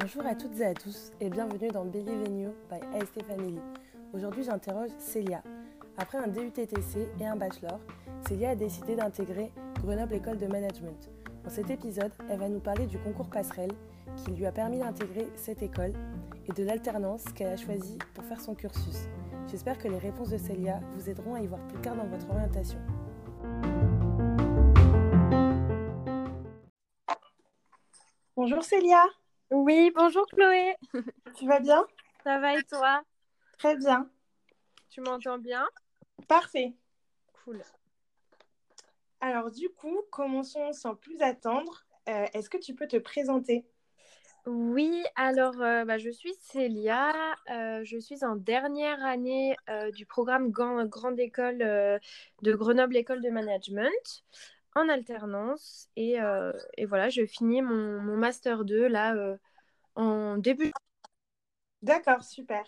Bonjour à toutes et à tous et bienvenue dans Believe in by AST Family. Aujourd'hui, j'interroge Célia. Après un DUT TTC et un bachelor, Célia a décidé d'intégrer Grenoble École de Management. Dans cet épisode, elle va nous parler du concours passerelle qui lui a permis d'intégrer cette école et de l'alternance qu'elle a choisie pour faire son cursus. J'espère que les réponses de Célia vous aideront à y voir plus clair dans votre orientation. Bonjour Célia. Oui, bonjour Chloé. Tu vas bien? Ça va et toi? Très bien. Tu m'entends bien? Parfait. Cool. Alors du coup, commençons sans plus attendre. Euh, Est-ce que tu peux te présenter? Oui, alors euh, bah, je suis Célia. Euh, je suis en dernière année euh, du programme Grand- Grande École de Grenoble École de Management en alternance. Et, euh, et voilà, je finis mon, mon Master 2 là euh, en début. D'accord, super.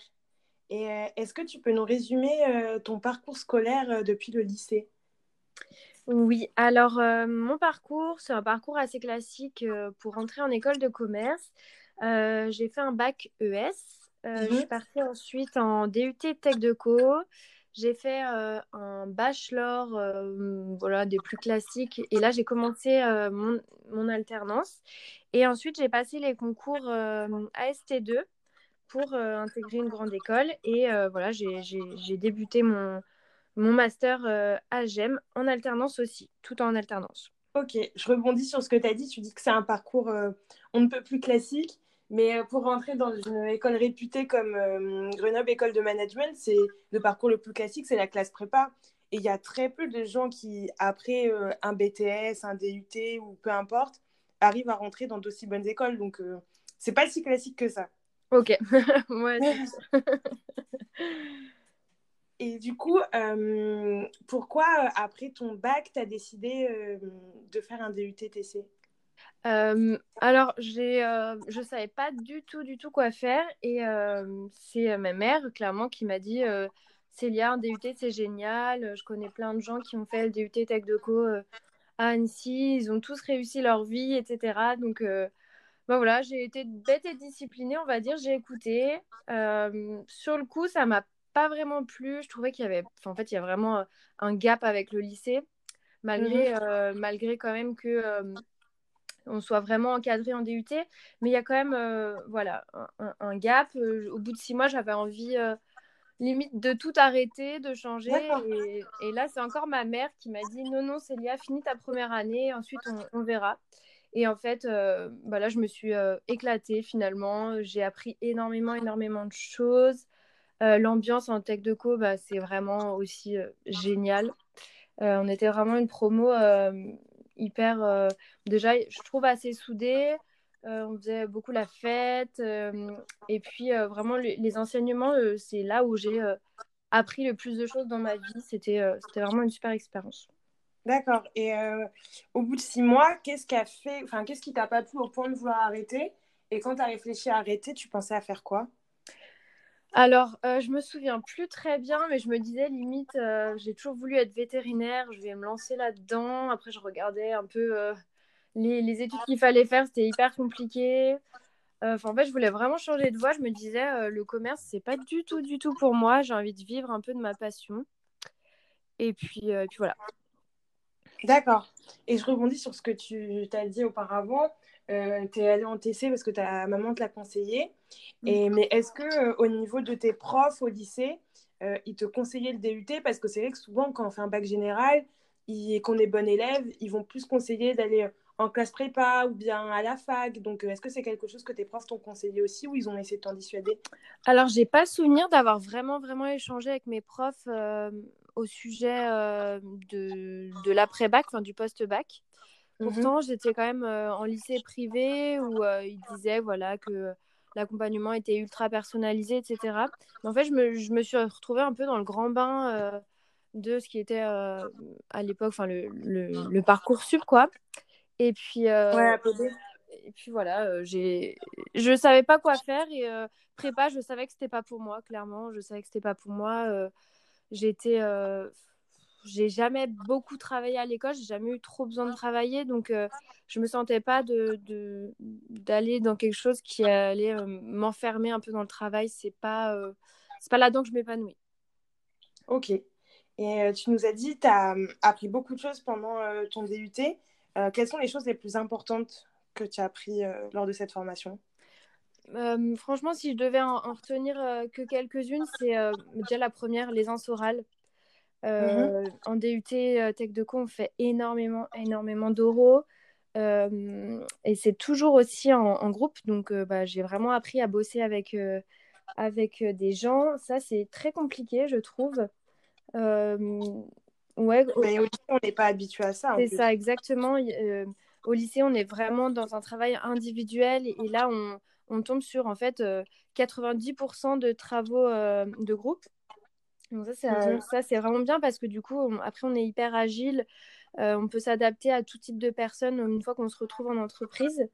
Et euh, est-ce que tu peux nous résumer ton parcours scolaire depuis le lycée? Oui, alors mon parcours, c'est un parcours assez classique pour entrer en école de commerce. J'ai fait un bac ES. Euh, Je Mhm. suis partie ensuite en DUT Tech de Co. J'ai fait un bachelor, voilà, des plus classiques. Et là, j'ai commencé mon, alternance. Et ensuite, j'ai passé les concours euh, AST2 pour intégrer une grande école. Et voilà, j'ai débuté mon, mon master euh, à GEM en alternance aussi, tout en alternance. Ok, je rebondis sur ce que tu as dit. Tu dis que c'est un parcours euh, on ne peut plus classique, mais euh, pour rentrer dans une école réputée comme euh, Grenoble École de Management, c'est le parcours le plus classique, c'est la classe prépa. Et il y a très peu de gens qui, après euh, un BTS, un DUT ou peu importe, arrivent à rentrer dans d'aussi bonnes écoles. Donc, euh, c'est pas si classique que ça. Ok, ouais. Et du coup, pourquoi, après ton bac, tu as décidé de faire un DUT TC Euh, alors, j'ai, euh, je savais pas du tout, du tout quoi faire. Et euh, c'est ma mère, clairement, qui m'a dit Célia, un DUT, c'est génial. Je connais plein de gens qui ont fait le DUT Tech de Co euh, à Annecy. Ils ont tous réussi leur vie, etc. Donc, bah voilà, j'ai été bête et disciplinée, on va dire. J'ai écouté. Sur le coup, ça m'a pas vraiment plu. Je trouvais qu'il y avait, enfin, en fait, il y a vraiment un gap avec le lycée, malgré, euh, malgré quand même que on soit vraiment encadré en DUT. Mais il y a quand même, euh, voilà, un, gap. Euh, Au bout de six mois, j'avais envie. euh, limite de tout arrêter, de changer. Et, et là, c'est encore ma mère qui m'a dit non, non, Célia, finis ta première année, ensuite on, on verra. Et en fait, euh, bah là, je me suis éclatée finalement. J'ai appris énormément, énormément de choses. L'ambiance en tech de co, bah, c'est vraiment aussi génial. On était vraiment une promo hyper, euh, déjà, je trouve assez soudée. Euh, on faisait beaucoup la fête. euh, et puis, euh, vraiment, les, enseignements, c'est là où j'ai appris le plus de choses dans ma vie. C'était vraiment une super expérience. D'accord. Et au bout de six mois, qu'est-ce qui fait, enfin, qu'est-ce qui t'a pas plu au point de vouloir arrêter? Et quand tu as réfléchi à arrêter, tu pensais à faire quoi? Alors, euh, je me souviens plus très bien, mais je me disais limite, euh, j'ai toujours voulu être vétérinaire, je vais me lancer là-dedans. Après, je regardais un peu euh, les, études qu'il fallait faire, c'était hyper compliqué. Enfin, en fait, je voulais vraiment changer de voie. Je me disais, le commerce, c'est pas du tout, du tout pour moi. J'ai envie de vivre un peu de ma passion. Et puis, et puis voilà. D'accord. Et je rebondis sur ce que tu t'as dit auparavant. Euh, tu es allée en TC parce que ta maman te l'a conseillé. Et, mais est-ce que euh, au niveau de tes profs au lycée, euh, ils te conseillaient le DUT? Parce que c'est vrai que souvent, quand on fait un bac général et qu'on est bon élève, ils vont plus conseiller d'aller en classe prépa ou bien à la fac. Donc, euh, est-ce que c'est quelque chose que tes profs t'ont conseillé aussi ou ils ont essayé de t'en dissuader? Alors, j'ai pas souvenir d'avoir vraiment, vraiment échangé avec mes profs euh, au sujet euh, de, de l'après-bac, enfin du post-bac. Mhm. Pourtant, j'étais quand même euh, en lycée privé où euh, ils disaient voilà, que l'accompagnement était ultra personnalisé, etc. Mais en fait, je me, je me suis retrouvée un peu dans le grand bain euh, de ce qui était à l'époque, enfin le, le, le Parcoursup, quoi. Et puis, Ouais, et puis voilà, j'ai... je savais pas quoi faire et prépa, je savais que c'était pas pour moi, clairement. Je savais que c'était pas pour moi. j'étais, j'ai jamais beaucoup travaillé à l'école, j'ai jamais eu trop besoin de travailler, donc je je me sentais pas de d'aller dans quelque chose qui allait m'enfermer un peu dans le travail. C'est pas c'est pas là-dedans que je m'épanouis. Ok. Et tu nous as dit, tu as appris beaucoup de choses pendant ton DUT. quelles sont les choses les plus importantes que tu as appris lors de cette formation? Franchement, si je devais en, retenir que quelques-unes, c'est déjà la première, les Mmh en DUT Tech de Co, on fait énormément, énormément d'oraux. et c'est toujours aussi en, groupe. Donc, bah, j'ai vraiment appris à bosser avec, avec des gens. Ça, c'est très compliqué, je trouve. ouais, Mais au lycée, on n'est pas habitué à ça. C'est ça, exactement. au lycée, on est vraiment dans un travail individuel. Et, là, on, on, tombe sur en fait 90% de travaux de groupe. Donc ça, ça c'est vraiment bien parce que du coup, après, on est hyper agile. on peut s'adapter à tout type de personnes une fois qu'on se retrouve en entreprise.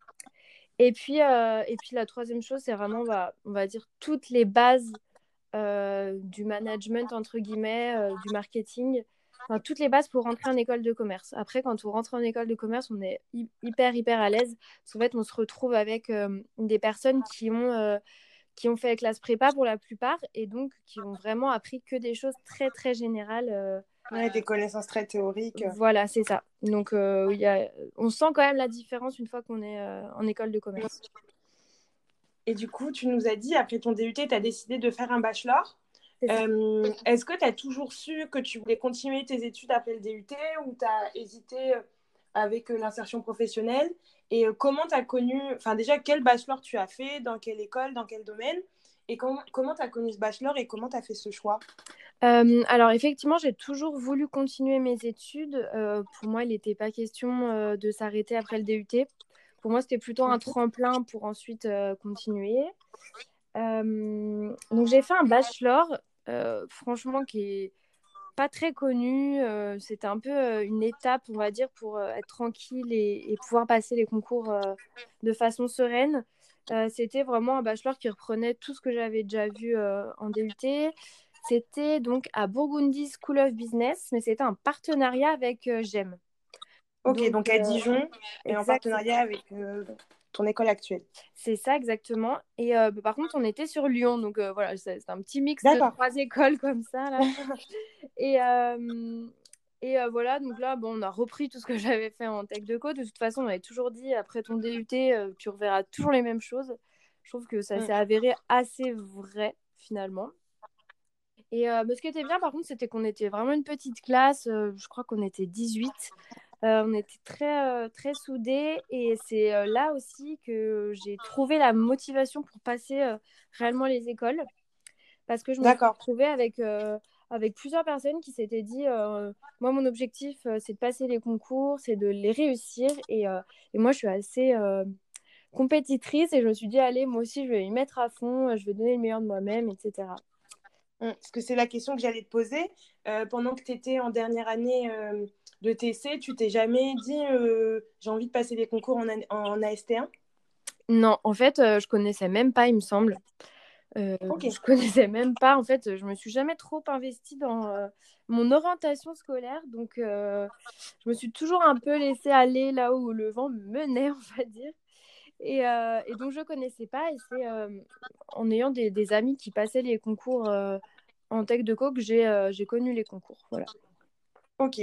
Et puis, euh, et puis la troisième chose, c'est vraiment, bah, on va dire, toutes les bases euh, du management, entre guillemets, euh, du marketing, enfin, toutes les bases pour rentrer en école de commerce. Après, quand on rentre en école de commerce, on est hyper, hyper à l'aise. Parce qu'en fait, on se retrouve avec des personnes qui ont, qui ont fait classe prépa pour la plupart et donc qui ont vraiment appris que des choses très, très générales des connaissances très théoriques. Voilà, c'est ça. Donc, euh, y a... on sent quand même la différence une fois qu'on est euh, en école de commerce. Et du coup, tu nous as dit, après ton DUT, tu as décidé de faire un bachelor. Euh, est-ce que tu as toujours su que tu voulais continuer tes études après le DUT ou tu as hésité avec l'insertion professionnelle? Et comment tu as connu, enfin déjà, quel bachelor tu as fait, dans quelle école, dans quel domaine Et comment tu as connu ce bachelor et comment tu as fait ce choix? Euh, alors effectivement, j'ai toujours voulu continuer mes études. Euh, pour moi, il n'était pas question euh, de s'arrêter après le DUT. Pour moi, c'était plutôt un tremplin pour ensuite continuer. donc j'ai fait un bachelor, franchement, qui est pas très connu. c'était un peu une étape, on va dire, pour être tranquille et, et, pouvoir passer les concours de façon sereine. c'était vraiment un bachelor qui reprenait tout ce que j'avais déjà vu en DUT. C'était donc à Burgundy School of Business, mais c'était un partenariat avec euh, GEM. Ok, donc, à euh, Dijon et en partenariat avec euh, ton école actuelle. C'est ça, exactement. Et bah, par contre, on était sur Lyon, donc voilà, c'est un petit mix de trois écoles comme ça. Là. et, et voilà, donc là, bon, on a repris tout ce que j'avais fait en tech de code. De toute façon, on avait toujours dit, après ton DUT, tu reverras toujours les mêmes choses. Je trouve que ça mm. s'est avéré assez vrai, finalement. Et euh, ce qui était bien, par contre, c'était qu'on était vraiment une petite classe. Euh, je crois qu'on était 18. Euh, on était très, très soudés. Et c'est là aussi que j'ai trouvé la motivation pour passer réellement les écoles. Parce que je me suis retrouvée avec, avec plusieurs personnes qui s'étaient dit Moi, mon objectif, c'est de passer les concours, c'est de les réussir. Et, et moi, je suis assez compétitrice. Et je me suis dit Allez, moi aussi, je vais y mettre à fond. Je vais donner le meilleur de moi-même, etc. Hum, parce que c'est la question que j'allais te poser. Euh, pendant que tu étais en dernière année euh, de TC, tu t'es jamais dit euh, j'ai envie de passer des concours en, en AST1 Non, en fait, je connaissais même pas, il me semble. Euh, Je connaissais même pas. En fait, je me suis jamais trop investie dans mon orientation scolaire. Donc, je me suis toujours un peu laissée aller là où le vent me menait, on va dire. Et, euh, et, donc, je ne connaissais pas. Et c'est euh, en ayant des, des, amis qui passaient les concours euh, en tech de co que j'ai connu les concours. Voilà. Ok.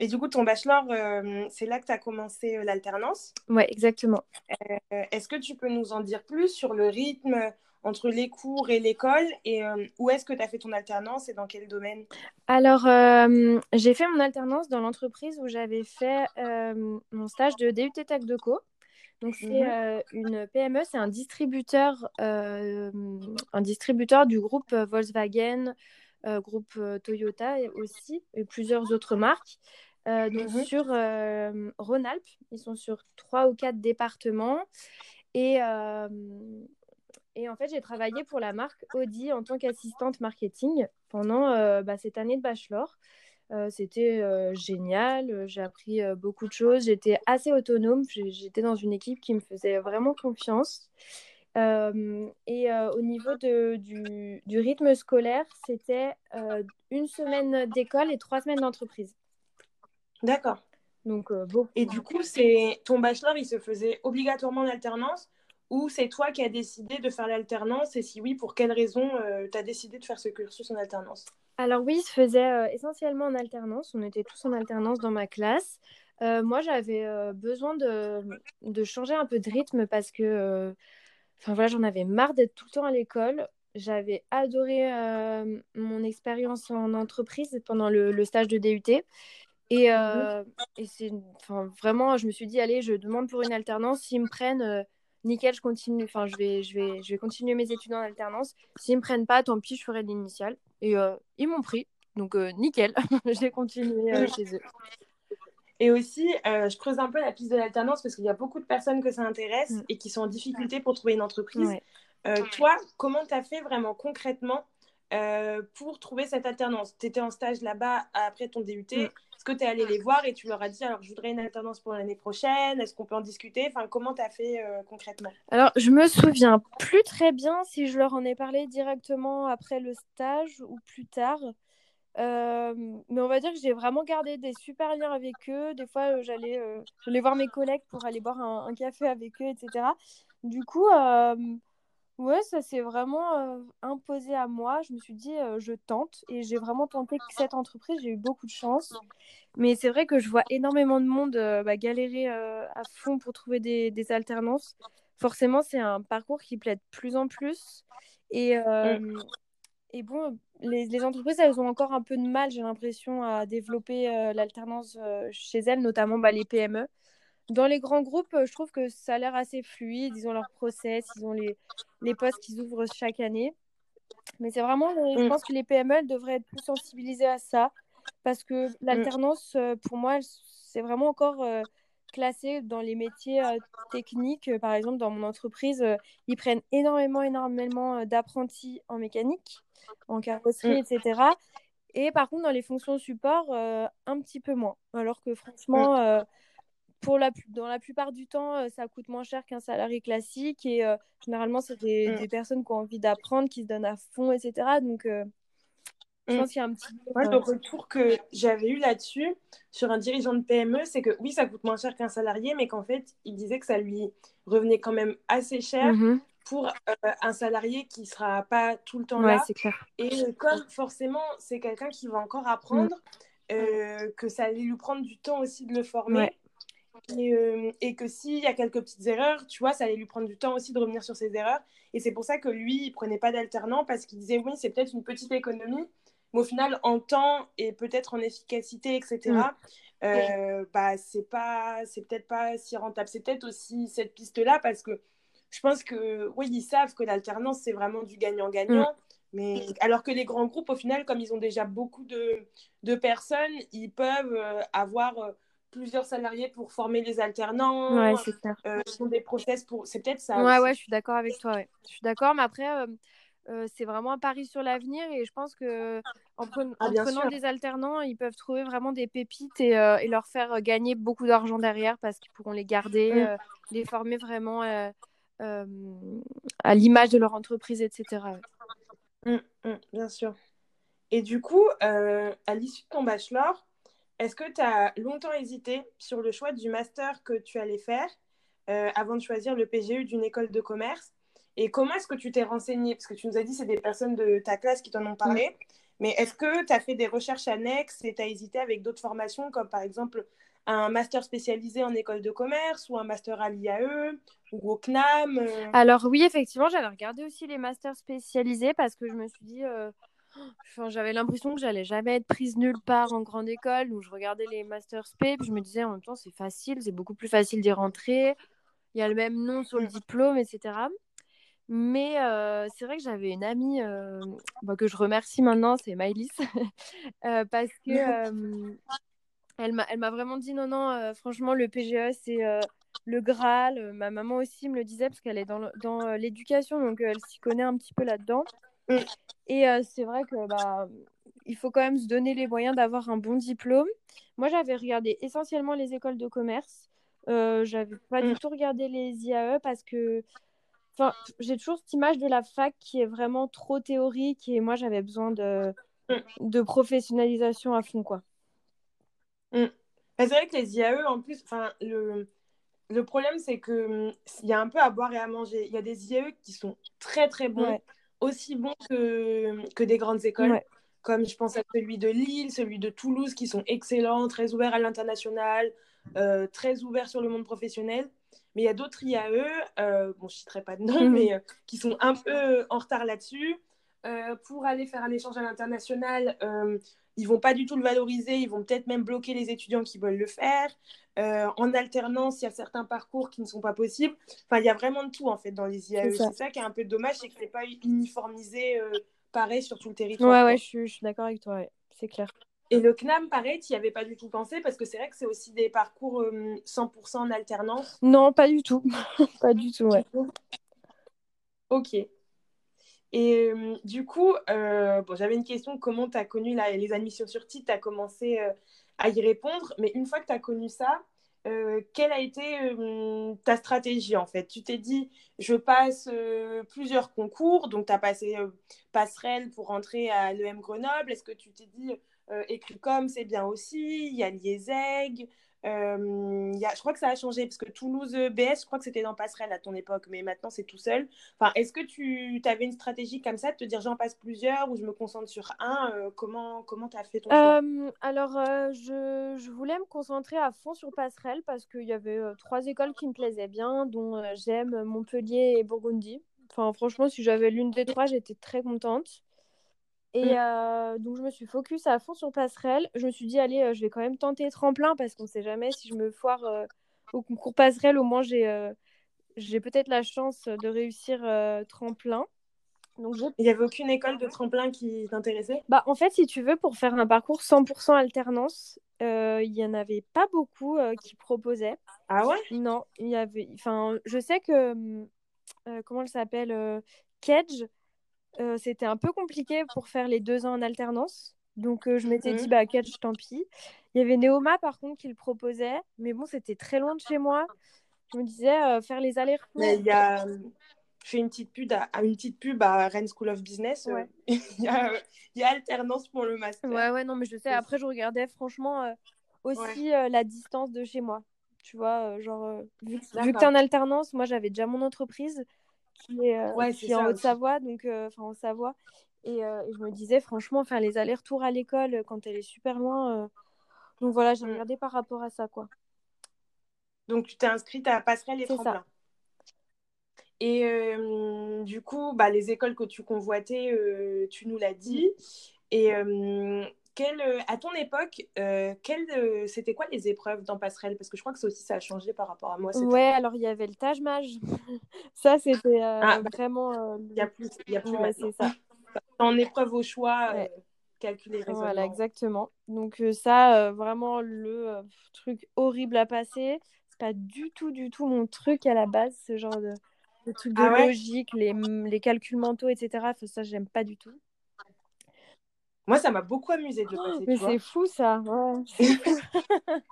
Et du coup, ton bachelor, c'est là que tu as commencé l'alternance? Oui, exactement. Est-ce que tu peux nous en dire plus sur le rythme entre les cours et l'école? Et où est-ce que tu as fait ton alternance et dans quel domaine? Alors, j'ai fait mon alternance dans l'entreprise où j'avais fait mon stage de DUT Tech de Co. Donc c'est mmh euh, une PME, c'est un distributeur, euh, un distributeur du groupe euh, Volkswagen, groupe Toyota aussi, et plusieurs autres marques. donc mmh sur Rhône-Alpes, ils sont sur trois ou quatre départements. Et, et en fait, j'ai travaillé pour la marque Audi en tant qu'assistante marketing pendant bah, cette année de bachelor. Euh, c'était euh, génial, euh, j'ai appris beaucoup de choses, j'étais assez autonome, j'étais dans une équipe qui me faisait vraiment confiance. Et au niveau de, du, du, rythme scolaire, c'était une semaine d'école et trois semaines d'entreprise. D'accord. Donc, bon. Et du coup, c'est ton bachelor, il se faisait obligatoirement en alternance ou c'est toi qui as décidé de faire l'alternance? Et si oui, pour quelles raisons tu as décidé de faire ce cursus en alternance? Alors oui, il se faisait essentiellement en alternance. On était tous en alternance dans ma classe. moi, j'avais besoin de, de, changer un peu de rythme parce que Enfin voilà, j'en avais marre d'être tout le temps à l'école. J'avais adoré euh, mon expérience en entreprise pendant le, stage de DUT. Et, euh, et c'est vraiment, je me suis dit, allez, je demande pour une alternance. S'ils me prennent, euh, nickel, je continue. Enfin, je vais, je, vais, je vais continuer mes études en alternance. S'ils me prennent pas, tant pis, je ferai l'initiale. Et ils m'ont pris. Donc, nickel, j'ai continué chez eux. Et aussi, euh, je creuse un peu la piste de l'alternance parce qu'il y a beaucoup de personnes que ça intéresse mm. et qui sont en difficulté pour trouver une entreprise. Euh, toi, comment tu as fait vraiment concrètement euh, pour trouver cette alternance? Tu étais en stage là-bas après ton DUT. Mm. Est-ce que tu es allé les voir et tu leur as dit alors je voudrais une alternance pour l'année prochaine? Est-ce qu'on peut en discuter? Enfin, comment tu as fait concrètement? Alors, je me souviens plus très bien si je leur en ai parlé directement après le stage ou plus tard. Euh, mais on va dire que j'ai vraiment gardé des super liens avec eux. Des fois, euh, j'allais, euh, voir mes collègues pour aller boire un, café avec eux, etc. Du coup, ouais, ça s'est vraiment imposé à moi. Je me suis dit, je tente. Et j'ai vraiment tenté cette entreprise. J'ai eu beaucoup de chance. Mais c'est vrai que je vois énormément de monde bah, galérer à fond pour trouver des, des alternances. Forcément, c'est un parcours qui plaît de plus en plus. Et, mmh. Et bon, les, entreprises, elles ont encore un peu de mal, j'ai l'impression, à développer euh, l'alternance euh, chez elles, notamment bah, les PME. Dans les grands groupes, euh, je trouve que ça a l'air assez fluide. Ils ont leur process, ils ont les, les postes qu'ils ouvrent chaque année. Mais c'est vraiment, je mm. pense que les PME, elles devraient être plus sensibilisées à ça. Parce que l'alternance, pour moi, c'est vraiment encore classé dans les métiers techniques. Par exemple, dans mon entreprise, ils prennent énormément, énormément d'apprentis en mécanique en carrosserie, mm. etc. Et par contre, dans les fonctions support, euh, un petit peu moins. Alors que franchement, mm. euh, pour la, dans la plupart du temps, ça coûte moins cher qu'un salarié classique. Et généralement, c'est des, mm. des, personnes qui ont envie d'apprendre, qui se donnent à fond, etc. Donc, je pense qu'il y a un petit. le retour que j'avais eu là-dessus, sur un dirigeant de PME, c'est que oui, ça coûte moins cher qu'un salarié, mais qu'en fait, il disait que ça lui revenait quand même assez cher. Mm-hmm pour euh, un salarié qui sera pas tout le temps là. Clair. Et euh, comme forcément, c'est quelqu'un qui va encore apprendre, mm. euh, que ça allait lui prendre du temps aussi de le former. Et, et, que s'il y a quelques petites erreurs, tu vois, ça allait lui prendre du temps aussi de revenir sur ses erreurs. Et c'est pour ça que lui, il prenait pas d'alternant parce qu'il disait, oui, c'est peut-être une petite économie, mais au final, en temps et peut-être en efficacité, etc., mm. bah, c'est pas, c'est peut-être pas si rentable. C'est peut-être aussi cette piste-là parce que je pense que, oui, ils savent que l'alternance, c'est vraiment du gagnant-gagnant. Mm. Mais alors que les grands groupes, au final, comme ils ont déjà beaucoup de, de personnes, ils peuvent euh, avoir euh, plusieurs salariés pour former les alternants. Ouais, c'est ça. Euh, ils ont des process pour. C'est peut-être ça. Ouais, ouais, je suis d'accord avec toi. Je suis d'accord, mais après, c'est vraiment un pari sur l'avenir et je pense que en, ah, prenant des alternants, ils peuvent trouver vraiment des pépites et, et leur faire gagner beaucoup d'argent derrière parce qu'ils pourront les garder, les former vraiment euh, à l'image de leur entreprise, etc. Mmh, mmh, bien sûr. Et du coup, euh, à l'issue de ton bachelor, est-ce que tu as longtemps hésité sur le choix du master que tu allais faire euh, avant de choisir le PGU d'une école de commerce? Et comment est-ce que tu t'es renseigné Parce que tu nous as dit c'est des personnes de ta classe qui t'en ont parlé. Mais est-ce que tu as fait des recherches annexes et tu as hésité avec d'autres formations, comme par exemple un master spécialisé en école de commerce ou un master à l'IAE ou au CNAM euh? Alors oui, effectivement, j'avais regardé aussi les masters spécialisés parce que je me suis dit, euh, j'avais l'impression que j'allais jamais être prise nulle part en grande école où je regardais les masters spé, puis je me disais en même temps c'est facile, c'est beaucoup plus facile d'y rentrer, il y a le même nom sur le mm. diplôme, etc. Mais euh, c'est vrai que j'avais une amie bah, que je remercie maintenant, c'est Maëlys, parce que elle m'a vraiment dit non, non, euh, franchement, le PGE, c'est euh, le Graal. Euh, ma maman aussi me le disait parce qu'elle est dans, l'éducation, donc elle s'y connaît un petit peu là-dedans. Mm. Et c'est vrai que bah, il faut quand même se donner les moyens d'avoir un bon diplôme. Moi, j'avais regardé essentiellement les écoles de commerce. j'avais pas du mm. tout regardé les IAE parce que Enfin, j'ai toujours cette image de la fac qui est vraiment trop théorique et moi j'avais besoin de, Mm. de professionnalisation à fond quoi. Mm. Bah, c'est vrai que les IAE, en plus, enfin, le, le problème, c'est que hum, il y a un peu à boire et à manger. Il y a des IAE qui sont très, très bons, Ouais. aussi bons que, que des grandes écoles. Ouais. Comme je pense à celui de Lille, celui de Toulouse, qui sont excellents, très ouverts à l'international, euh, très ouverts sur le monde professionnel. Mais il y a d'autres IAE, euh, bon, je ne citerai pas de nom, Mhm. mais euh, qui sont un peu en retard là-dessus. Euh, pour aller faire un échange à l'international, euh, ils vont pas du tout le valoriser, ils vont peut-être même bloquer les étudiants qui veulent le faire. Euh, en alternance, il y a certains parcours qui ne sont pas possibles. Enfin, il y a vraiment de tout en fait dans les IAE. C'est ça. Qui est un peu dommage, c'est que c'est pas uniformisé euh, pareil sur tout le Ouais, territoire. ouais, quoi. je suis, je suis d'accord avec toi, ouais. c'est clair. Et le CNAM, pareil, tu n'y avais pas du tout pensé parce que c'est vrai que c'est aussi des parcours euh, 100% en alternance. Non, pas du tout. pas du tout, ouais. Ok. Et euh, du coup, euh, bon, j'avais une question, comment tu as connu la- les admissions sur titre Tu as? Commencé euh, à y répondre, mais une fois que tu as connu ça, euh, quelle a été euh, ta stratégie en fait? Tu t'es dit, je passe euh, plusieurs concours, donc tu as passé euh, passerelle pour rentrer à l'EM Grenoble. Est-ce que tu t'es dit, euh, Écricom, c'est bien aussi, il y a l'IESEG euh, je crois que ça a changé parce que Toulouse euh, BS, je crois que c'était dans Passerelle à ton époque, mais maintenant c'est tout seul. Enfin, est-ce que tu avais une stratégie comme ça de te dire j'en passe plusieurs ou je me concentre sur un euh, Comment comment as fait ton choix? Alors, je, je voulais me concentrer à fond sur Passerelle parce qu'il y avait trois écoles qui me plaisaient bien, dont j'aime Montpellier et Burgundy. Enfin, franchement, si j'avais l'une des trois, j'étais très contente. Et Mm. euh, donc, je me suis focus à fond sur Passerelle. Je me suis dit, allez, euh, je vais quand même tenter tremplin parce qu'on sait jamais si je me foire euh, au concours Passerelle, au moins j'ai j'ai peut-être la chance de réussir tremplin. Donc, Il n'y avait aucune école de tremplin qui t'intéressait? Bah, en fait, si tu veux, pour faire un parcours 100% alternance, il y en avait pas beaucoup qui proposaient. Ah ouais? Non, il y avait. Enfin, je sais que. hum, comment elle s'appelle Kedge, euh, c'était un peu compliqué pour faire les deux ans en alternance. Donc, euh, je m'étais Mhm. dit, bah, Kedge, tant pis. Il y avait Neoma, par contre, qui le proposait. Mais bon, c'était très loin de chez moi. Je me disais, euh, faire les allers-retours. Il y a. Je fais une petite pub à, à une petite pub à Rennes School of Business. Ouais. il, y a, il y a alternance pour le master. Ouais, ouais, non, mais je sais. Après, je regardais franchement aussi la distance de chez moi. Tu vois, genre, vu, que- vu que D'accord. t'es en alternance, moi j'avais déjà mon entreprise qui est, euh, Ouais, qui c'est est en. Haute-Savoie, donc, euh, enfin en Savoie. Et, euh, et je me disais, franchement, faire les allers-retours à l'école quand elle est super loin. Donc voilà, j'ai Mm. regardé par rapport à ça, quoi. Donc, tu t'es inscrite à Passerelle et. Tremplin. Et euh, du coup, bah, les écoles que tu convoitais, euh, tu nous l'as dit. Et euh, quelle, euh, à ton époque, euh, quelle, euh, c'était quoi les épreuves dans Passerelle? Parce que je crois que ça aussi, ça a changé par rapport à moi. Ouais, alors il y avait le Taj Maj. ça, c'était euh, Ah, bah, vraiment. euh, Il n'y a plus, y a plus Ouais, maintenant. ça. En épreuve au choix, Ouais. euh, calculer raisonnement. Voilà, exactement. Donc euh, ça, euh, vraiment le euh, truc horrible à passer. C'est pas du tout, du tout mon truc à la base, ce genre de, de truc de Ah ouais? logique, les, les calculs mentaux, etc. Ça, j'aime pas du tout. Moi, ça m'a beaucoup amusé de le passer, Oh, Mais c'est fou ça. Ouais.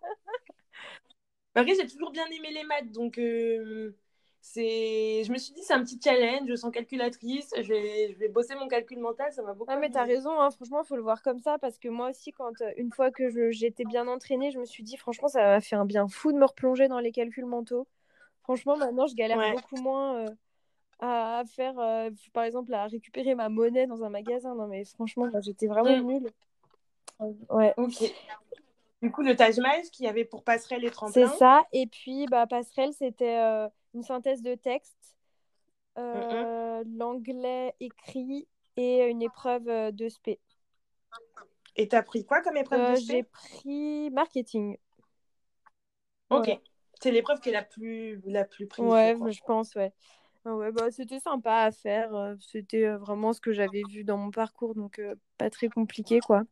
Après, j'ai toujours bien aimé les maths, donc euh, c'est... je me suis dit, c'est un petit challenge, je sens calculatrice, je vais, je vais bosser mon calcul mental, ça m'a beaucoup Ah, mais t'as raison, hein. Franchement, faut le voir comme ça parce que moi aussi, quand euh, une fois que j'étais bien entraînée, je me suis dit, franchement, ça m'a fait un bien fou de me replonger dans les calculs mentaux. Franchement, maintenant, je galère Ouais. beaucoup moins euh, à, faire, euh, par exemple, à récupérer ma monnaie dans un magasin. Non, mais franchement, j'étais vraiment Mm. nulle. Euh, Ouais, Ok. Du coup, le Taj Mahal qu'il y avait pour passerelle et c'est tremplin. ça. Et puis, bah, passerelle, c'était euh, une synthèse de texte, euh, l'anglais écrit et une épreuve de spé. Et t'as pris quoi comme épreuve de j'ai spé pris marketing. Ok. C'est l'épreuve qui est la plus, la plus prise, Ouais, je pense, ouais. Ah Ouais, bah, c'était sympa à faire. euh, C'était euh, vraiment ce que j'avais vu dans mon parcours, donc euh, pas très compliqué, quoi.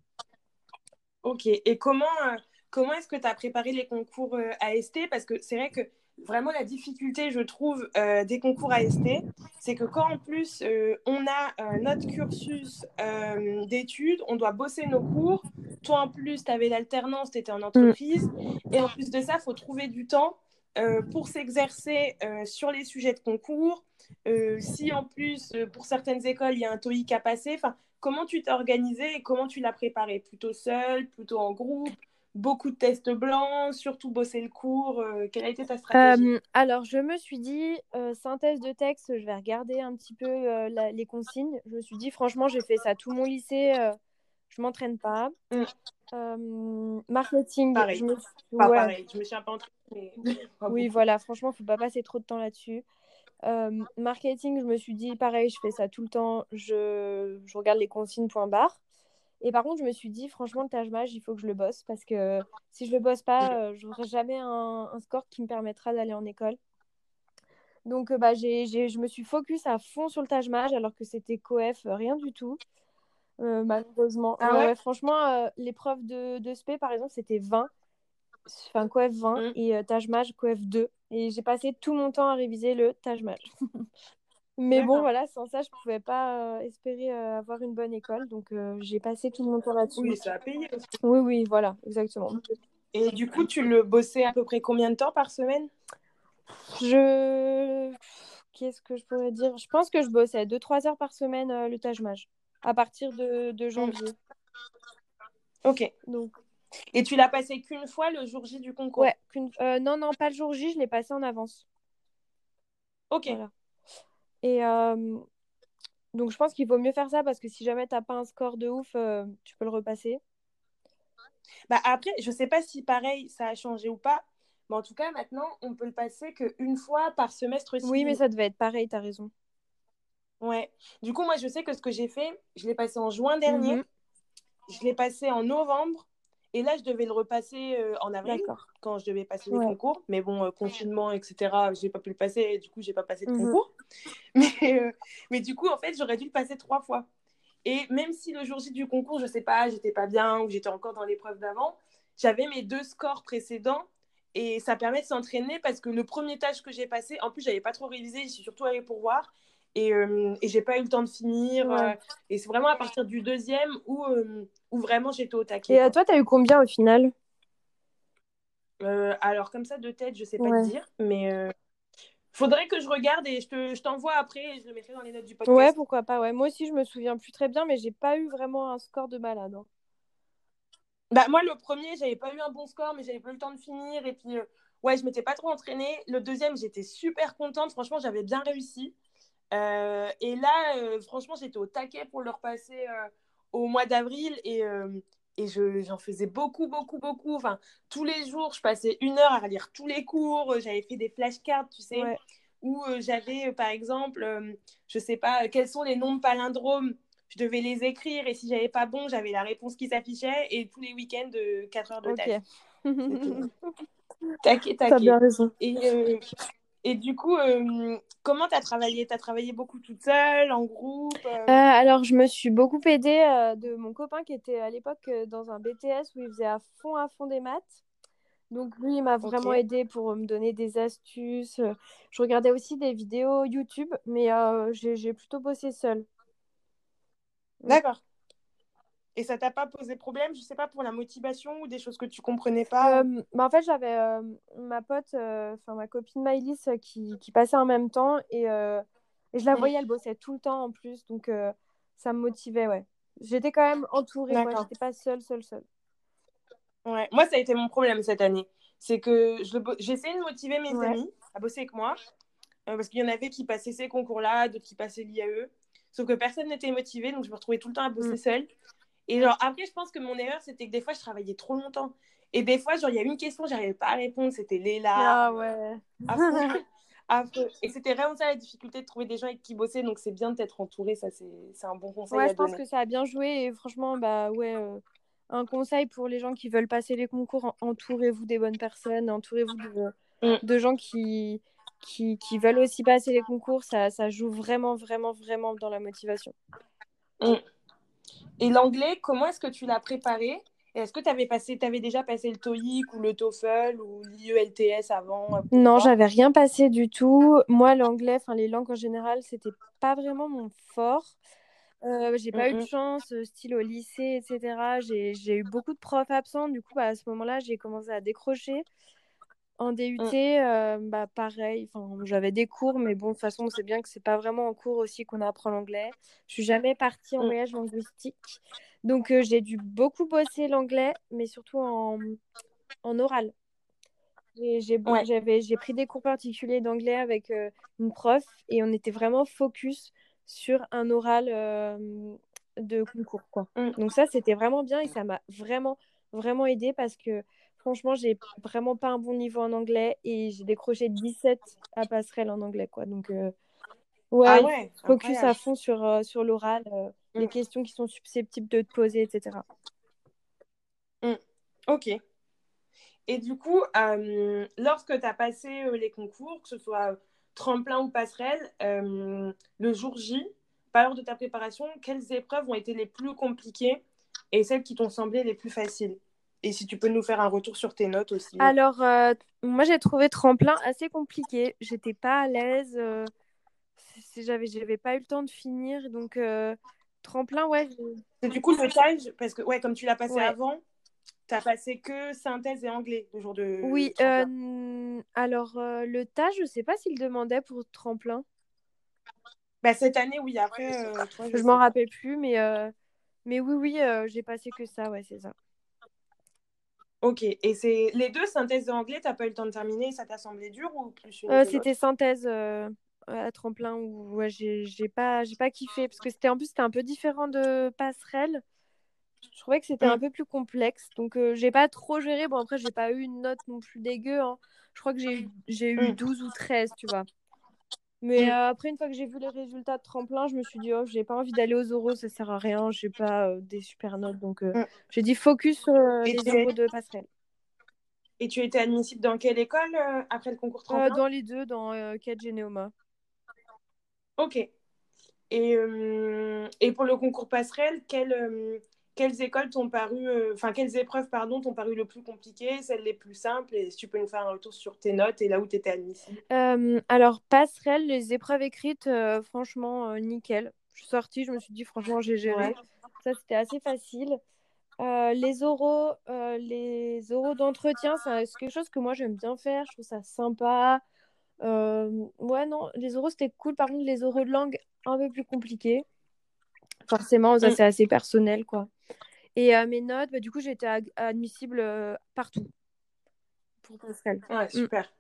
Ok. Et comment, euh, comment est-ce que tu as préparé les concours euh, AST Parce que c'est vrai que vraiment la difficulté, je trouve, des concours AST, c'est que quand en plus on a notre cursus d'études, on doit bosser nos cours. Toi en plus, tu avais l'alternance, tu étais en entreprise. Et en plus de ça, il faut trouver du temps euh, pour s'exercer euh, sur les sujets de concours, euh, si en plus, pour certaines écoles, il y a un TOEIC à passer, comment tu t'es organisé et comment tu l'as préparé Plutôt seul, plutôt en groupe beaucoup de tests blancs, surtout bosser le cours. quelle a été ta stratégie? Alors, je me suis dit, synthèse de texte, je vais regarder un petit peu les consignes. Je me suis dit, franchement, j'ai fait ça tout mon lycée, je m'entraîne pas. Mm. Marketing, pareil. Je me suis... Pas pareil, je me suis un peu entraînée. oui, voilà, franchement, il faut pas passer trop de temps là-dessus. marketing, je me suis dit, pareil, je fais ça tout le temps, je, je regarde les consignes, point barre. Et par contre, je me suis dit, franchement, le Taj Mahal, il faut que je le bosse parce que si je le bosse pas, mm. euh, je n'aurai jamais un, score qui me permettra d'aller en école. Donc, euh, bah, j'ai, je me suis focus à fond sur le Taj Mahal alors que c'était coef, euh, rien du tout, malheureusement. Ah franchement, l'épreuve de, de SP, par exemple, c'était 20. Enfin, coef 20 mm. et Taj Mahal coef 2. Et j'ai passé tout mon temps à réviser le Taj Mahal. Mais bon, voilà, sans ça, je pouvais pas euh, espérer euh, avoir une bonne école. Donc, euh, j'ai passé tout mon temps là-dessus. Oui, ça a payé aussi. Oui, oui, voilà, exactement. Et du coup, tu le bossais à peu près combien de temps par semaine? Je. Qu'est-ce que je pourrais dire? Je pense que je bossais 2-3 heures par semaine le Taj Mage, à partir de, de janvier. Ok. Donc. Et tu l'as passé qu'une fois le jour J du concours? Ouais, non, non, pas le jour J, je l'ai passé en avance. Ok. Voilà. Et euh, donc, je pense qu'il vaut mieux faire ça parce que si jamais tu n'as pas un score de ouf, euh, tu peux le repasser. Bah après, je sais pas si pareil, ça a changé ou pas. Mais en tout cas, maintenant, on peut le passer qu'une fois par semestre. Oui, mais ça devait être pareil, tu as raison. Ouais. Du coup, moi, je sais que ce que j'ai fait, je l'ai passé en juin dernier. Mhm. Je l'ai passé en novembre. Et là, je devais le repasser euh, en avril, quand je devais passer les concours. Mais bon, euh, confinement, etc., je n'ai pas pu le passer. Et du coup, je n'ai pas passé de mhm. concours. Mais, euh, mais du coup, en fait, j'aurais dû le passer trois fois. Et même si le jour J du concours, je ne sais pas, j'étais pas bien ou j'étais encore dans l'épreuve d'avant, j'avais mes deux scores précédents. Et ça permet de s'entraîner parce que le premier tâche que j'ai passé, en plus, je n'avais pas trop révisé, je suis surtout allée pour voir et, euh, et j'ai pas eu le temps de finir. Euh, et c'est vraiment à partir du deuxième où, euh, où vraiment j'étais au taquet. Et toi, tu as eu combien au final? Alors, comme ça, de tête, je sais pas te dire, mais faudrait que je regarde et je, te, je t'envoie après et je le mettrai dans les notes du podcast. Ouais, pourquoi pas. Ouais. Moi aussi, je me souviens plus très bien, mais j'ai pas eu vraiment un score de malade. Hein. Bah, moi, le premier, j'avais pas eu un bon score, mais j'avais pas eu le temps de finir. Et puis, ouais, je m'étais pas trop entraînée. Le deuxième, j'étais super contente. Franchement, j'avais bien réussi. Euh, et là, euh, franchement, j'étais au taquet pour le repasser euh, au mois d'avril et, et j'en faisais beaucoup, beaucoup, beaucoup. Enfin, tous les jours, je passais une heure à relire tous les cours. J'avais fait des flashcards, tu sais, où j'avais, par exemple, je sais pas, quels sont les noms de palindromes je devais les écrire et si j'avais pas bon, j'avais la réponse qui s'affichait et tous les week-ends, 4 heures de okay. taquet, taquet. bien raison. Et, et du coup, euh, comment tu as travaillé? Tu as travaillé beaucoup toute seule, en groupe euh? Euh, Alors, je me suis beaucoup aidée de mon copain qui était à l'époque dans un BTS où il faisait à fond, à fond des maths. Donc, lui, il m'a vraiment aidée pour me donner des astuces. Je regardais aussi des vidéos YouTube, mais j'ai plutôt bossé seule. D'accord. Et ça t'a pas posé problème, je sais pas, pour la motivation ou des choses que tu comprenais pas euh, bah En fait, j'avais euh, ma pote, euh, enfin ma copine Maïlis qui, qui, passait en même temps et, et je la voyais, elle bossait tout le temps en plus, donc ça me motivait, ouais. J'étais quand même entourée, moi, j'étais pas seule, seule, seule. Ouais, moi, ça a été mon problème cette année. C'est que j'essayais de motiver mes amis à bosser avec moi, parce qu'il y en avait qui passaient ces concours-là, d'autres qui passaient l'IAE. Sauf que personne n'était motivé, donc je me retrouvais tout le temps à bosser mm. seule. Et genre, après, je pense que mon erreur, c'était que des fois, je travaillais trop longtemps. Et des fois, genre, il y a une question, j'arrivais pas à répondre, c'était Léla. Ah ouais. Et c'était vraiment ça la difficulté de trouver des gens avec qui bosser. Donc, c'est bien d'être entouré, ça, c'est un bon conseil. Ouais, je pense que ça a bien joué. Et franchement, bah ouais, euh, un conseil pour les gens qui veulent passer les concours entourez-vous des bonnes personnes, entourez-vous de, mm. de, gens qui, qui, qui, veulent aussi passer les concours. Ça, ça joue vraiment, vraiment, vraiment dans la motivation. Mm. Et l'anglais, comment est-ce que tu l'as préparé? Est-ce que tu avais, passé, avais déjà passé le TOEIC ou le TOEFL ou l'IELTS avant euh, Non, j'avais rien passé du tout. Moi, l'anglais, enfin les langues en général, c'était pas vraiment mon fort. Euh, j'ai pas eu de chance, euh, style au lycée, etc. J'ai eu beaucoup de profs absents. Du coup, bah, à ce moment-là, j'ai commencé à décrocher. En DUT, euh, bah, pareil, j'avais des cours, mais bon, de toute façon, on sait bien que c'est pas vraiment en cours aussi qu'on apprend l'anglais. Je suis jamais partie en mm. voyage linguistique. Donc, euh, j'ai dû beaucoup bosser l'anglais, mais surtout en, en oral. J'ai pris des cours particuliers d'anglais avec euh, une prof et on était vraiment focus sur un oral de concours. Quoi. Mm. Donc, ça, c'était vraiment bien et ça m'a vraiment, vraiment aidé parce que franchement, j'ai vraiment pas un bon niveau en anglais et j'ai décroché 17 à passerelle en anglais, quoi. Donc, euh, ouais, ah focus à fond sur, euh, sur l'oral, euh, les mm. questions qui sont susceptibles de te poser, etc. Mm. Ok. Et du coup, lorsque tu as passé les concours, que ce soit tremplin ou passerelle, le jour J, pas lors de ta préparation, quelles épreuves ont été les plus compliquées et celles qui t'ont semblé les plus faciles? Et si tu peux nous faire un retour sur tes notes aussi. Alors, euh, moi, j'ai trouvé tremplin assez compliqué. J'étais pas à l'aise. Euh, j'avais, j'avais pas eu le temps de finir. Donc, euh, tremplin, ouais. C'est du coup le TAGE, parce que, ouais, comme tu l'as passé avant, tu as passé que synthèse et anglais le jour de. Oui, alors, le TAGE, je sais pas s'il demandait pour tremplin. Bah, cette année, oui. Après, je, je m'en rappelle plus, mais, mais oui, oui, j'ai passé que ça, ouais, c'est ça. Ok, et c'est les deux synthèses d'anglais, t'as pas eu le temps de terminer, ça t'a semblé dur ou plus euh, C'était synthèse euh, à tremplin où ouais, j'ai pas, pas kiffé parce que c'était en plus c'était un peu différent de passerelle. Je trouvais que c'était un mm. peu plus complexe, donc euh, j'ai pas trop géré. Bon après j'ai pas eu une note non plus dégueu. Hein. Je crois que j'ai eu 12 mm. ou 13, tu vois. Mais mm. euh, après, une fois que j'ai vu les résultats de tremplin, je me suis dit, oh, j'ai pas envie d'aller aux oraux, ça sert à rien, j'ai pas euh, des super notes. Donc, euh, mm. j'ai dit focus sur les oraux de passerelle. Et tu étais admissible dans quelle école après le concours tremplin? Dans les deux, dans Quai Généoma. Ok. Et, et pour le concours passerelle, quelle, quelles écoles t'ont paru, euh, enfin quelles épreuves pardon t'ont paru le plus compliquées, celles les plus simples, et si tu peux nous faire un retour sur tes notes et là où tu étais admissible. Euh, alors passerelle, les épreuves écrites, euh, franchement nickel. Je suis sortie, je me suis dit franchement j'ai géré. Ça c'était assez facile. les oraux, les oraux d'entretien, c'est quelque chose que moi j'aime bien faire. Je trouve ça sympa. ouais non, les oraux c'était cool. Par contre les oraux de langue un peu plus compliqués. Forcément, ça mm. c'est assez personnel quoi. Et euh, mes notes, bah, du coup, j'étais admissible euh, partout pour Pascal. Ouais, mm. super.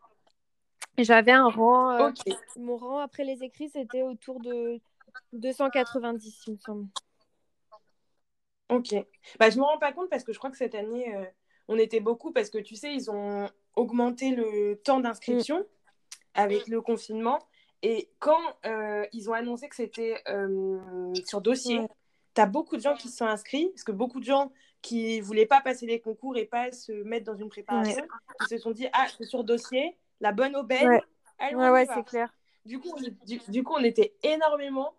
J'avais un rang. Euh, mon rang après les écrits, c'était autour de 290, il me semble. Ok. Bah, je me rends pas compte parce que je crois que cette année, on était beaucoup parce que tu sais, ils ont augmenté le temps d'inscription mm. avec le confinement. Et quand ils ont annoncé que c'était sur dossier, tu as beaucoup de gens qui se sont inscrits, parce que beaucoup de gens qui ne voulaient pas passer les concours et pas se mettre dans une préparation, ils se sont dit Ah, c'est sur dossier, la bonne aubaine. Ouais, ouais, c'est clair. Du coup, on, du, coup, on était énormément.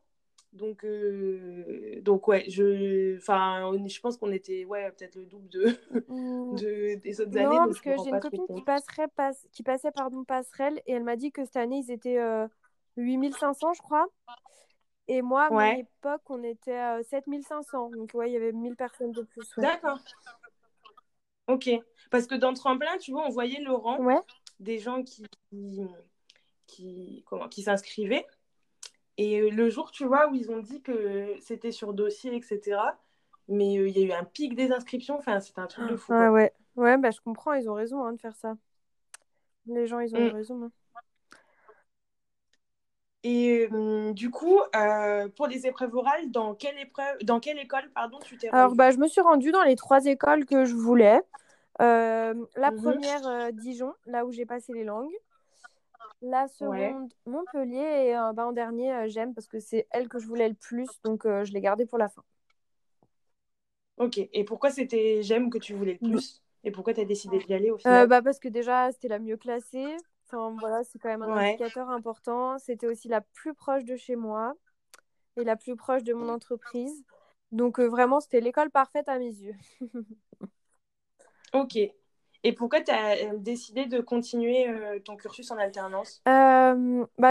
Donc, euh, donc ouais, je, je pense qu'on était ouais, peut-être le double de, mmh. de des autres années. Non, parce que j'ai une copine qui, passerait, qui passait pardon, passerelle et elle m'a dit que cette année, ils étaient 8500, euh, je crois. Et moi, à mon époque, on était à 7500. Donc, ouais, il y avait 1000 personnes de plus. D'accord. Ok. Parce que dans Tremplin, tu vois, on voyait le rang des gens qui, qui, comment, qui s'inscrivaient. Et le jour, tu vois, où ils ont dit que c'était sur dossier, etc. Mais euh, il y a eu un pic des inscriptions. Enfin, c'était un truc de fou. Ah, ouais, ouais bah, je comprends. Ils ont raison hein, de faire ça. Les gens, ils ont mm. raison. Hein. Et euh, du coup, euh, pour les épreuves orales, dans quelle, épreuve, dans quelle école pardon, tu t'es Alors, bah, je me suis rendue dans les trois écoles que je voulais. Euh, la mhm. première, Dijon, là où j'ai passé les langues. La seconde, Montpellier. Et bah, en dernier, J'aime parce que c'est elle que je voulais le plus. Donc, je l'ai gardée pour la fin. Ok. Et pourquoi c'était J'aime que tu voulais le plus? Et pourquoi tu as décidé d'y aller au final? bah, Parce que déjà, c'était la mieux classée. Voilà, c'est quand même un indicateur important. C'était aussi la plus proche de chez moi et la plus proche de mon entreprise. Donc euh, vraiment, c'était l'école parfaite à mes yeux. ok. Et pourquoi tu as euh, décidé de continuer euh, ton cursus en alternance? Bah,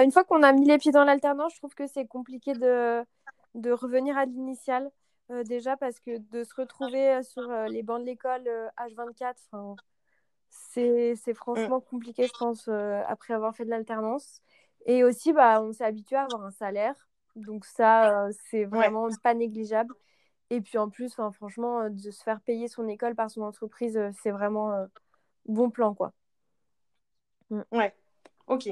Une fois qu'on a mis les pieds dans l'alternance, je trouve que c'est compliqué de, de revenir à l'initial. déjà parce que de se retrouver sur les bancs de l'école H24, c'est franchement compliqué, je pense, après avoir fait de l'alternance. Et aussi, bah, on s'est habitué à avoir un salaire. Donc ça, c'est vraiment pas négligeable. Et puis en plus, franchement, de se faire payer son école par son entreprise, c'est vraiment bon plan, quoi. Ouais, ok.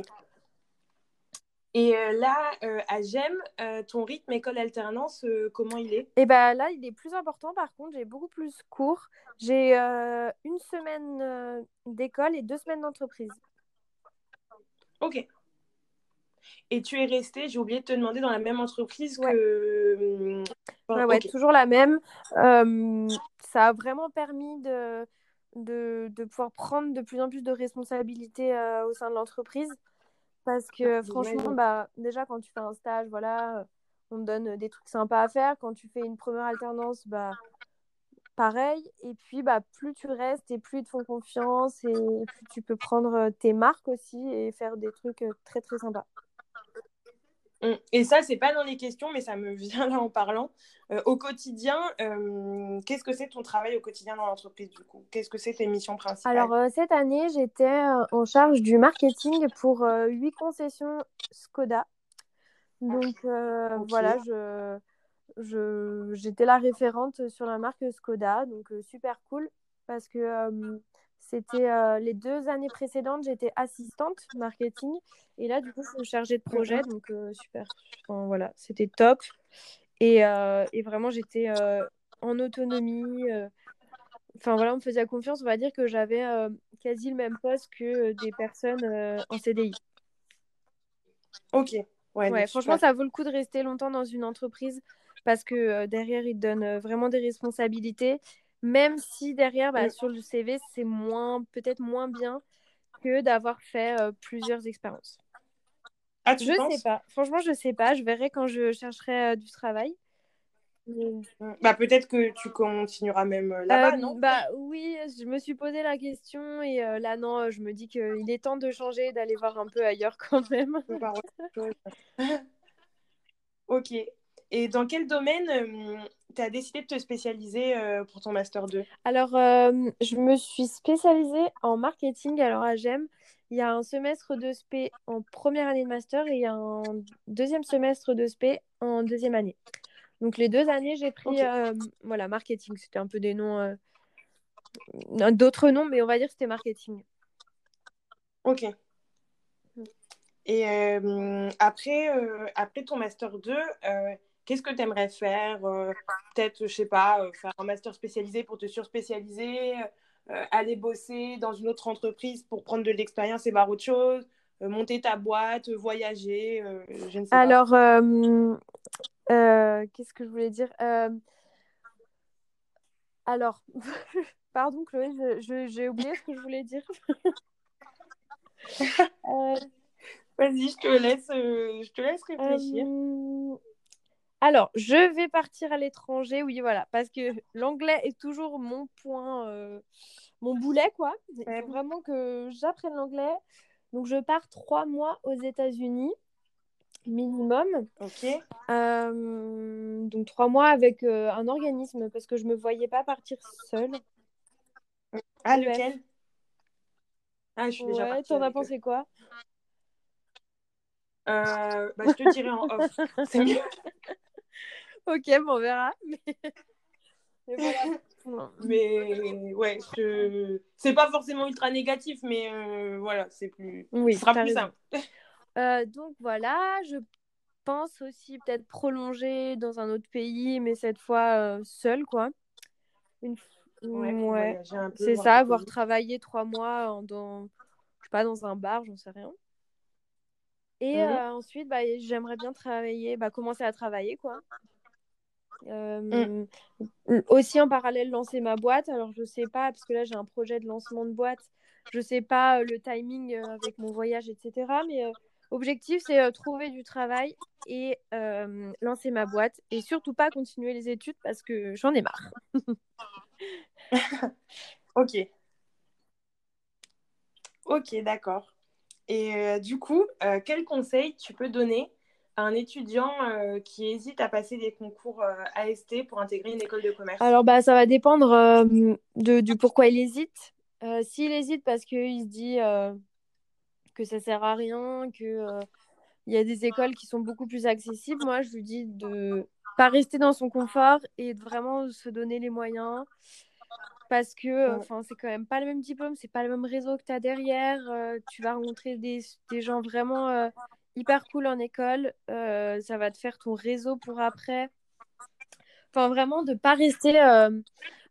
Et euh, là, euh, à GEM, euh, ton rythme école alternance, comment il est? Et eh ben là, il est plus important. Par contre, j'ai beaucoup plus court. J'ai une semaine d'école et deux semaines d'entreprise. Ok. Et tu es restée, j'ai oublié de te demander, dans la même entreprise que... ouais, ouais toujours la même. ça a vraiment permis de, de, de, pouvoir prendre de plus en plus de responsabilités au sein de l'entreprise. Parce que ah, franchement, bah, déjà, quand tu fais un stage, voilà, on te donne des trucs sympas à faire. Quand tu fais une première alternance, bah, pareil. Et puis, bah, plus tu restes et plus ils te font confiance et plus tu peux prendre tes marques aussi et faire des trucs très, très sympas. Et ça, c'est pas dans les questions, mais ça me vient là en parlant. Euh, au quotidien, euh, qu'est-ce que c'est ton travail au quotidien dans l'entreprise du coup? Qu'est-ce que c'est tes missions principales? Alors, euh, cette année, j'étais en charge du marketing pour huit concessions Skoda. Donc, voilà, je, je, j'étais la référente sur la marque Skoda. Donc, super cool parce que c'était euh, les deux années précédentes, j'étais assistante marketing. Et là, du coup, je suis chargée de projet. Donc, euh, super. voilà, c'était top. Et, euh, et vraiment, j'étais en autonomie. Enfin, voilà, on me faisait confiance. On va dire que j'avais quasi le même poste que des personnes en CDI. Ok. Ouais, franchement, ça vaut le coup de rester longtemps dans une entreprise parce que derrière, ils te donnent vraiment des responsabilités même si derrière, bah, sur le CV, c'est moins, peut-être moins bien que d'avoir fait euh, plusieurs expériences. Ah, tu je ne sais pas. Franchement, je sais pas. Je verrai quand je chercherai euh, du travail. Bah, peut-être que tu continueras même euh, là-bas, non? Bah oui, je me suis posé la question et là, non, je me dis qu'il est temps de changer, d'aller voir un peu ailleurs quand même. ok. Et dans quel domaine tu as décidé de te spécialiser euh, pour ton Master 2 Alors, euh, je me suis spécialisée en marketing. Alors, à GEM, il y a un semestre de SP en première année de Master et il y a un deuxième semestre de SP en deuxième année. Donc, les deux années, j'ai pris voilà, marketing. C'était un peu des noms, d'autres noms, mais on va dire que c'était marketing. Ok. Et après, après ton Master 2, Qu'est-ce que tu aimerais faire euh, Peut-être, je sais pas, euh, faire un master spécialisé pour te surspécialiser, euh, aller bosser dans une autre entreprise pour prendre de l'expérience et voir autre chose, monter ta boîte, voyager, je ne sais Alors, qu'est-ce que je voulais dire Alors, pardon Chloé, j'ai oublié ce que je voulais dire. Vas-y, je te laisse, je te laisse réfléchir. Alors, je vais partir à l'étranger, oui, voilà, parce que l'anglais est toujours mon point, euh, mon boulet, quoi. Il faut vraiment que j'apprenne l'anglais. Donc, je pars trois mois aux États-Unis, minimum. Ok. Euh, donc, trois mois avec euh, un organisme, parce que je ne me voyais pas partir seule. Ah, lequel? Ah, je suis déjà partie. Tu en as pensé quoi? Bah, Je te dirai en off. Ok, bon, on verra. Mais, ouais, je... c'est pas forcément ultra négatif, mais euh, voilà, c'est plus. Oui, Ce sera plus simple. Euh, donc voilà, je pense aussi peut-être prolonger dans un autre pays, mais cette fois euh, seule, quoi. Une... Ouais, c'est ça, avoir travaillé trois mois dans, je sais pas, dans un bar, j'en sais rien. Et ensuite, bah, j'aimerais bien travailler, bah, commencer à travailler, quoi. Euh, aussi en parallèle lancer ma boîte. Alors je sais pas parce que là j'ai un projet de lancement de boîte. Je sais pas euh, le timing euh, avec mon voyage, etc. Mais objectif c'est trouver du travail et lancer ma boîte et surtout pas continuer les études parce que j'en ai marre. ok. Ok, d'accord. Et du coup, quel conseil tu peux donner un étudiant euh, qui hésite à passer des concours euh, AST pour intégrer une école de commerce. Alors, bah, ça va dépendre euh, de, du pourquoi il hésite. S'il hésite parce qu'il se dit que ça sert à rien, que il y a des écoles qui sont beaucoup plus accessibles, moi je lui dis de pas rester dans son confort et de vraiment se donner les moyens. Parce que enfin c'est quand même pas le même diplôme, c'est pas le même réseau que tu as derrière, tu vas rencontrer des, des gens vraiment hyper cool en école, ça va te faire ton réseau pour après. Enfin vraiment de pas rester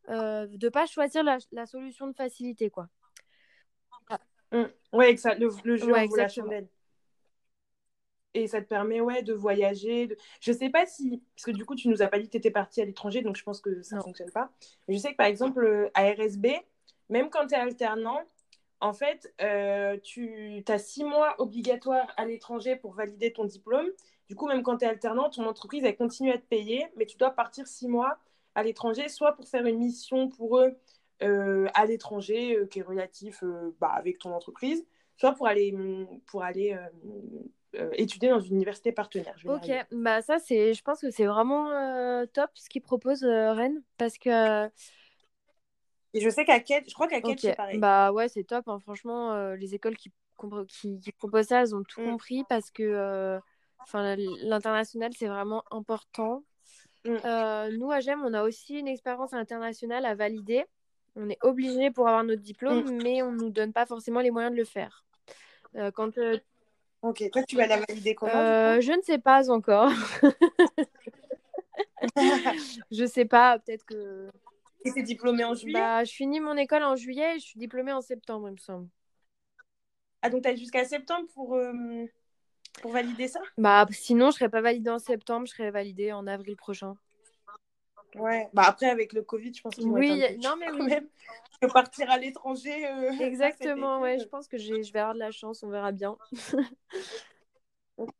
de pas choisir la, la, solution de facilité quoi. Mmh. Ouais, ça, le, le jeu ouais, la chandelle et ça te permet ouais, de voyager. De... Je sais pas si, parce que du coup, tu nous as pas dit que tu étais partie à l'étranger, donc je pense que ça ne fonctionne pas. je sais que par exemple, euh, à RSB, même quand tu es alternant, en fait, euh, tu as six mois obligatoires à l'étranger pour valider ton diplôme. Du coup, même quand tu es alternant, ton entreprise, elle continue à te payer, mais tu dois partir six mois à l'étranger, soit pour faire une mission pour eux euh, à l'étranger, qui est relatif bah, avec ton entreprise, soit pour aller, pour aller euh, étudier dans une université partenaire. ok, bah ça c'est, je pense que c'est vraiment euh, top ce qu'ils proposent euh, Rennes parce que. Et je sais qu'à Quête, je crois qu'à Quête c'est pareil. Bah ouais, c'est top. Hein. Franchement, les écoles qui, qui, qui, proposent ça, elles ont tout mm. compris parce que enfin l'international c'est vraiment important. Mm. nous à GEM, on a aussi une expérience internationale à valider. On est obligé pour avoir notre diplôme, mm. mais on nous donne pas forcément les moyens de le faire. quand Ok, toi tu vas la valider comment euh, Je ne sais pas encore. je sais pas, peut-être que. Et t'es diplômée en juillet? Bah, Je finis mon école en juillet et je suis diplômée en septembre, il me semble. Ah, donc t'as jusqu'à septembre pour, euh, pour valider ça? Bah, sinon, je serais pas validée en septembre, je serais validée en avril prochain. Ouais, bah après avec le Covid, je pense qu'il oui, non mais oui. même que partir à l'étranger. Euh, Exactement, ouais, je pense que je vais avoir de la chance, on verra bien.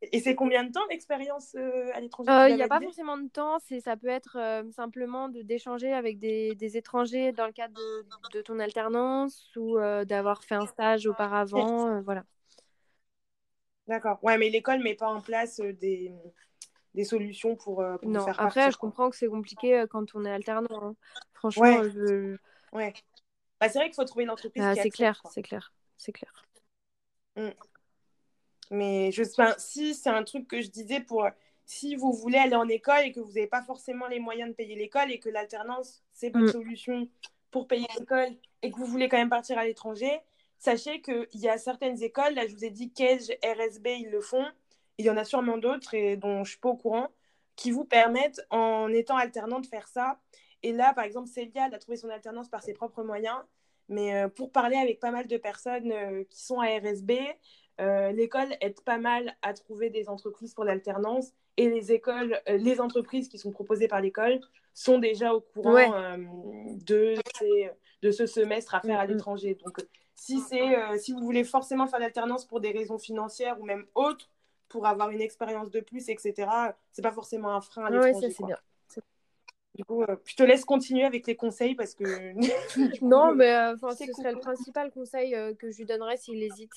Et c'est combien de temps l'expérience euh, à l'étranger euh, Il n'y a pas forcément de temps, ça peut être simplement d'échanger avec des, des, étrangers dans le cadre de, de ton alternance ou d'avoir fait un stage auparavant, voilà. D'accord. Ouais, mais l'école met pas en place des des solutions pour, euh, pour non, faire après, je comprends que c'est compliqué euh, quand on est alternant. Hein. Franchement, ouais. je... ouais. Bah, c'est vrai qu'il faut trouver une entreprise ah, C'est clair, c'est clair, c'est clair. Mm. Mais je si c'est un truc que je disais pour si vous voulez aller en école et que vous n'avez pas forcément les moyens de payer l'école et que l'alternance, c'est votre mm. solution pour payer l'école et que vous voulez quand même partir à l'étranger, sachez qu'il y a certaines écoles, là je vous ai dit Cage, RSB, ils le font, il y en a sûrement d'autres et dont je ne suis pas au courant, qui vous permettent, en étant alternant, de faire ça. Et là, par exemple, Célia, elle a trouvé son alternance par ses propres moyens. Mais euh, pour parler avec pas mal de personnes euh, qui sont à RSB, euh, l'école aide pas mal à trouver des entreprises pour l'alternance. Et les écoles, les entreprises qui sont proposées par l'école sont déjà au courant de, de ce semestre à faire à mm, mm. l'étranger. Donc, si, si vous voulez forcément faire l'alternance pour des raisons financières ou même autres, pour avoir une expérience de plus, etc. C'est pas forcément un frein à l'étranger. Oui, c'est bien. Du coup, euh, je te laisse continuer avec les conseils parce que. non, euh, mais euh, ce serait le principal conseil que je lui donnerais s'il hésite.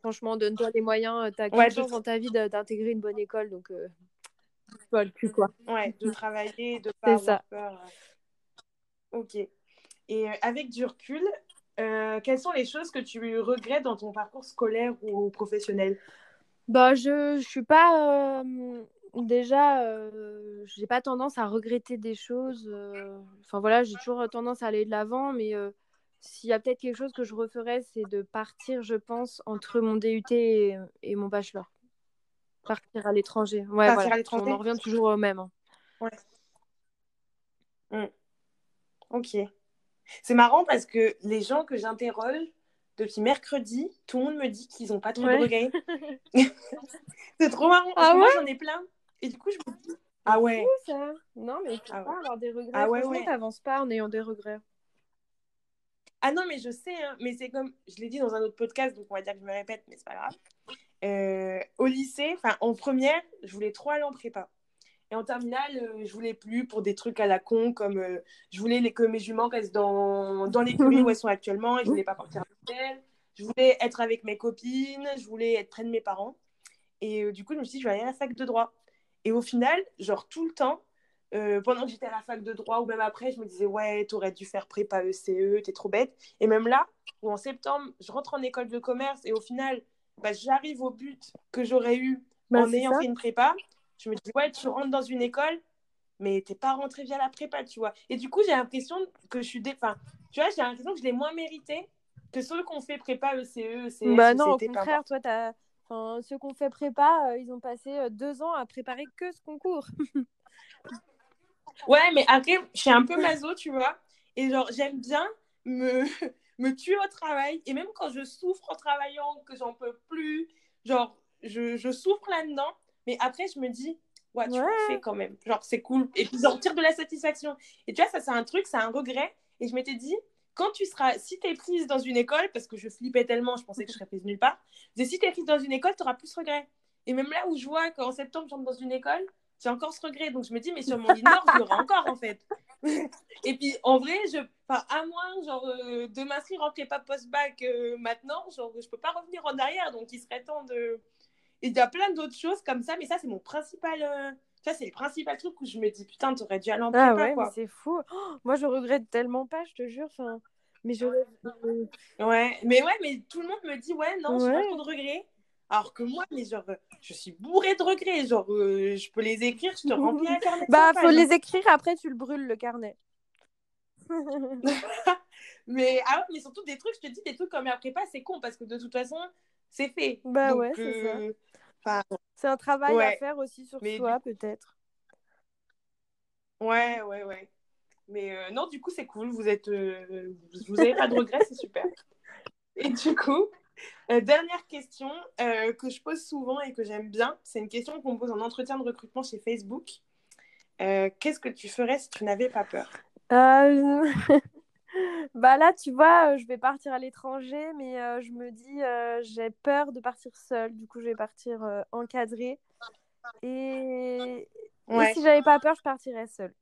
Franchement, donne-toi les moyens. Tu as ouais, chance dans ta vie d'intégrer une bonne école, donc pas le cul, quoi. Ouais, de travailler, de pas avoir ça. peur. Ok. Et avec du recul, quelles sont les choses que tu regrettes dans ton parcours scolaire ou professionnel? Bah, je, je suis pas. Euh, déjà, euh, j'ai pas tendance à regretter des choses. euh, Enfin, voilà, j'ai toujours tendance à aller de l'avant, mais euh, s'il y a peut-être quelque chose que je referais, c'est de partir, je pense, entre mon DUT et, et mon bachelor. Partir à l'étranger. Ouais, Partir à l'étranger On en revient toujours au même. hein. Ouais. Hmm. Ok. C'est marrant parce que les gens que j'interroge depuis mercredi, tout le monde me dit qu'ils n'ont pas trop de regrets. c'est trop marrant. Parce ah que moi, j'en ai plein. Et du coup, je me dis. Ah ouais. ça. Non, mais tu ah pas avoir des regrets. Ah ouais, Franchement, t'avances pas en ayant des regrets. Ah non, mais je sais, hein, mais c'est comme, je l'ai dit dans un autre podcast, donc on va dire que je me répète, mais c'est pas grave. Euh, au lycée, enfin en première, je voulais trop aller en prépa. Et en terminale, euh, je voulais plus pour des trucs à la con, comme euh, je voulais les, que mes juments restent dans, dans l'écurie où elles sont actuellement et je voulais pas partir avec elles. Je voulais être avec mes copines, je voulais être près de mes parents. Et euh, du coup, je me suis dit, je vais aller à la fac de droit. Et au final, genre tout le temps, euh, pendant que j'étais à la fac de droit ou même après, je me disais, ouais, t'aurais dû faire prépa ECE, t'es trop bête. Et même là, où en septembre, je rentre en école de commerce et au final, bah, j'arrive au but que j'aurais eu Bah, en ayant ça. fait une prépa. Je me dis, ouais, tu rentres dans une école, mais t'es pas rentré via la prépa, tu vois. Et du coup, j'ai l'impression que je suis. Dé... Enfin, tu vois, j'ai l'impression que je l'ai moins mérité que ceux qu'on fait prépa E ECE, ECS, Bah non, au contraire, toi, t'as... Enfin, ceux qu'on fait prépa, euh, ils ont passé euh, deux ans à préparer que ce concours. Ouais, mais après, je suis un peu maso, tu vois. Et genre, j'aime bien me, me tuer au travail. Et même quand je souffre en travaillant, que j'en peux plus, genre, je, je souffre là-dedans. Mais après, je me dis, ouais, tu Ouais. l'as fait quand même. Genre, c'est cool. Et puis, tire de la satisfaction. Et tu vois, ça, c'est un truc, c'est un regret. Et je m'étais dit, quand tu seras, si tu es prise dans une école, parce que je flippais tellement, je pensais que je serais prise nulle part, je disais, si tu es prise dans une école, tu auras plus regret. Et même là où je vois qu'en septembre, j'entre dans une école, j'ai encore ce regret. Donc je me dis, mais sur mon lit mort, je l'aurai encore en fait. Et puis en vrai, je, enfin, à moins genre, euh, de m'inscrire en prépa post-bac euh, maintenant, genre, je peux pas revenir en arrière. Donc il serait temps de. Il y a plein d'autres choses comme ça, mais ça, c'est mon principal. euh, Ça, c'est le principal truc où je me dis, putain, t'aurais dû aller en prépa, Ah ouais, quoi. c'est fou. Oh, moi, je regrette tellement pas, je te jure. Enfin, mais je... Ouais, mais ouais, mais tout le monde me dit, ouais, non, j'ai Ouais. pas trop de regrets. Alors que moi, mais genre, je suis bourrée de regrets. Genre, euh, je peux les écrire, je te remplis un carnet Bah, 100 faut pages, hein. les écrire, après tu le brûles, le carnet. Mais, ah ouais, mais surtout des trucs, je te dis, des trucs comme après pas, c'est con parce que de toute façon, c'est fait. Bah Donc, ouais, c'est ça. euh, enfin, C'est un travail à faire aussi sur Mais soi, peut-être. ouais, ouais, ouais. Mais euh, non, du coup, c'est cool. Vous êtes, vous avez pas de regrets, c'est super. Et du coup, euh, dernière question euh, que je pose souvent et que j'aime bien, c'est une question qu'on pose en entretien de recrutement chez Facebook. Euh, Qu'est-ce que tu ferais si tu n'avais pas peur? Bah là, tu vois, je vais partir à l'étranger, mais je me dis, j'ai peur de partir seule. Du coup, je vais partir encadrée. Et... Ouais. Et si j'avais pas peur, je partirais seule.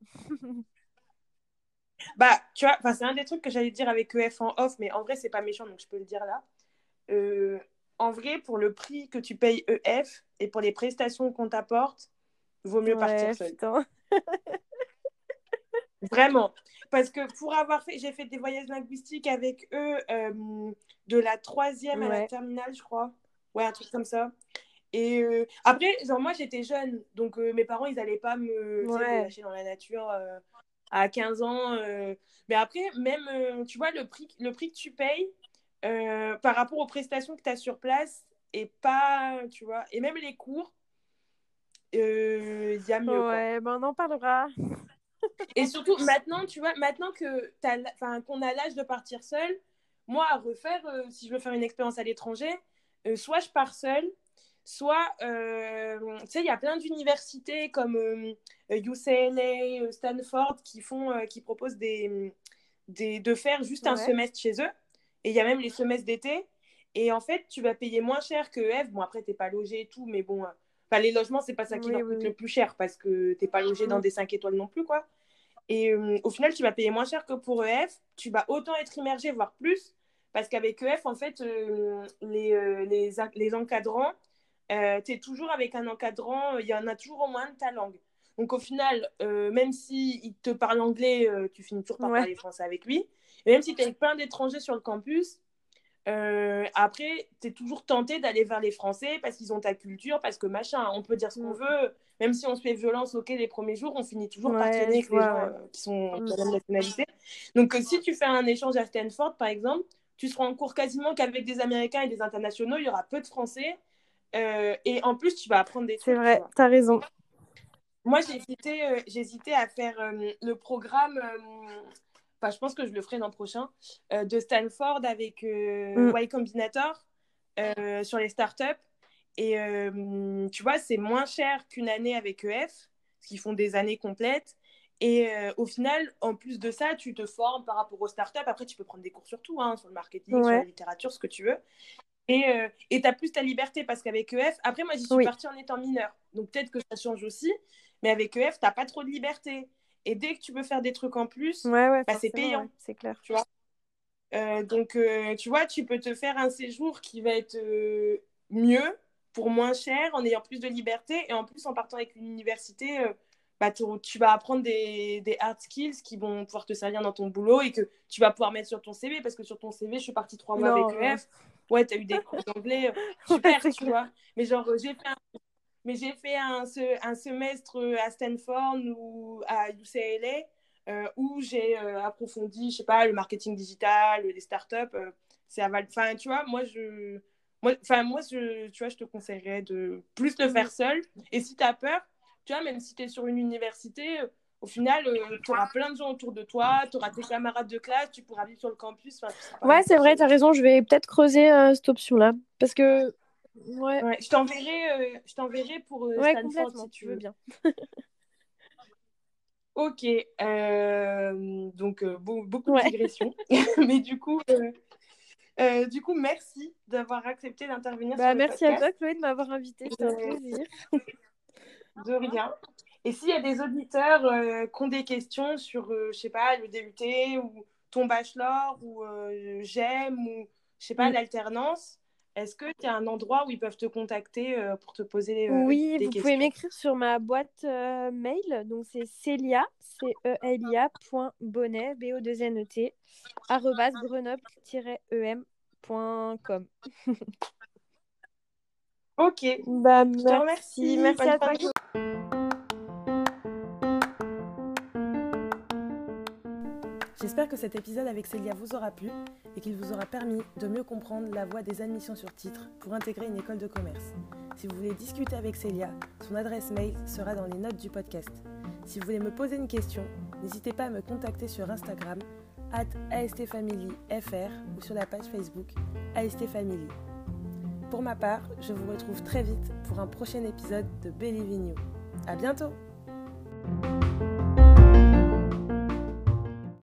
Bah, tu vois, c'est un des trucs que j'allais dire avec EF en off, mais en vrai, c'est pas méchant, donc je peux le dire là. Euh, en vrai, pour le prix que tu payes EF et pour les prestations qu'on t'apporte, vaut mieux Ouais, partir seul. Vraiment. Parce que pour avoir fait, j'ai fait des voyages linguistiques avec eux euh, de la troisième à la Ouais. terminale, je crois. Ouais, un truc comme ça. Et euh, après, genre, moi, j'étais jeune, donc euh, mes parents, ils allaient pas me, sais, Ouais. me lâcher dans la nature à 15 ans. Mais après, même, tu vois, le prix, le prix que tu payes euh, par rapport aux prestations que tu as sur place et pas, tu vois, et même les cours, euh, il y a mieux. Ouais, ben on en parlera. Et surtout, maintenant, tu vois, maintenant que qu'on a l'âge de partir seul, moi, à refaire, euh, si je veux faire une expérience à l'étranger, euh, soit je pars seule, soit, euh, tu sais, il y a plein d'universités comme euh, UCLA, euh, Stanford, qui font, euh, qui proposent des, des, de faire juste un semestre chez eux. Et il y a même les semestres d'été. Et en fait, tu vas payer moins cher que EF. Bon, après, t'es pas logé et tout, mais bon, euh, enfin, les logements, c'est pas ça qui Oui, leur coûte oui. le plus cher parce que t'es pas logé dans Mm. des 5 étoiles non plus, quoi. Et euh, au final, tu vas payer moins cher que pour EF. Tu vas autant être immergé, voire plus. Parce qu'avec EF, en fait, euh, les, euh, les, les encadrants, tu es toujours avec un encadrant, il y en a toujours au moins de ta langue. Donc au final, même s'il il te parle anglais, tu finis toujours par Ouais. parler français avec lui. Et même si tu es avec plein d'étrangers sur le campus, euh, après, tu es toujours tenté d'aller vers les Français parce qu'ils ont ta culture, parce que machin, on peut dire ce qu'on Mm. veut. Même si on se fait violence, ok, les premiers jours, on finit toujours par Ouais, traîner avec les gens euh, qui sont Mm. de la même nationalité. Donc euh, si tu fais un échange à Stanford, par exemple, tu seras en cours quasiment qu'avec des Américains et des internationaux, il y aura peu de Français. Et en plus, tu vas apprendre des C'est trucs. tu vrai, vois. t'as raison. Moi, j'ai hésité, euh, à faire euh, le programme, enfin, je pense que je le ferai l'an prochain, euh, de Stanford avec euh, Mm. Y Combinator euh, sur les startups. Et tu vois, c'est moins cher qu'une année avec EF, parce qu'ils font des années complètes. Et au final, en plus de ça, tu te formes par rapport aux startups. Après, tu peux prendre des cours sur tout, hein, sur le marketing, sur la littérature, ce que tu veux. Et euh, tu as plus ta liberté parce qu'avec EF, après, moi, j'y suis Oui. partie en étant mineure. Donc peut-être que ça change aussi. Mais avec EF, tu pas trop de liberté. Et dès que tu veux faire des trucs en plus, Ouais, ouais, bah, c'est payant. ouais, c'est clair. Tu vois Euh, donc, euh, tu vois, tu peux te faire un séjour qui va être euh, mieux pour moins cher, en ayant plus de liberté et en plus en partant avec une université, bah, tu vas apprendre des, des, hard skills qui vont pouvoir te servir dans ton boulot et que tu vas pouvoir mettre sur ton CV parce que sur ton CV, je suis partie trois mois avec EF. Ouais, tu as eu des cours d'anglais, super, tu vois. Mais genre, j'ai fait un, mais j'ai fait un, un, semestre à Stanford ou à UCLA euh, où j'ai euh, approfondi, je sais pas, le marketing digital, les startups. Euh, c'est à Enfin, tu vois, moi, je. Enfin, moi, je, tu vois, je te conseillerais de plus le faire seul. Et si tu as peur, tu vois, même si tu es sur une université, au final, tu auras plein de gens autour de toi, tu auras tes camarades de classe, tu pourras vivre sur le campus. Ouais, c'est vrai, tu as raison, je vais peut-être creuser cette option-là. Parce que. Ouais. ouais je t'enverrai je t'enverrai pour ouais, Stanford si tu veux bien. Ok, euh, donc euh, beaucoup de digressions, mais du coup, euh, du coup, merci d'avoir accepté d'intervenir. Bah, merci à toi, Chloé, de m'avoir invité. C'était un plaisir. de rien. Et s'il y a des auditeurs qui ont des questions sur, je sais pas, le DUT ou ton bachelor ou j'aime ou je sais pas, mm. l'alternance, est-ce que tu as un endroit où ils peuvent te contacter euh, pour te poser euh, oui, des questions Oui, vous pouvez m'écrire sur ma boîte euh, mail. Donc, c'est celia, c e l i a bonnet, b o 2 n e t grenoble-em.com. ok. Bah, merci. Je te remercie. Merci à toi. J'espère que cet épisode avec Célia vous aura plu et qu'il vous aura permis de mieux comprendre la voie des admissions sur titre pour intégrer une école de commerce. Si vous voulez discuter avec Célia, son adresse mail sera dans les notes du podcast. Si vous voulez me poser une question, n'hésitez pas à me contacter sur Instagram at astfamilyfr ou sur la page Facebook astfamily. Pour ma part, je vous retrouve très vite pour un prochain épisode de Believe in You. À bientôt!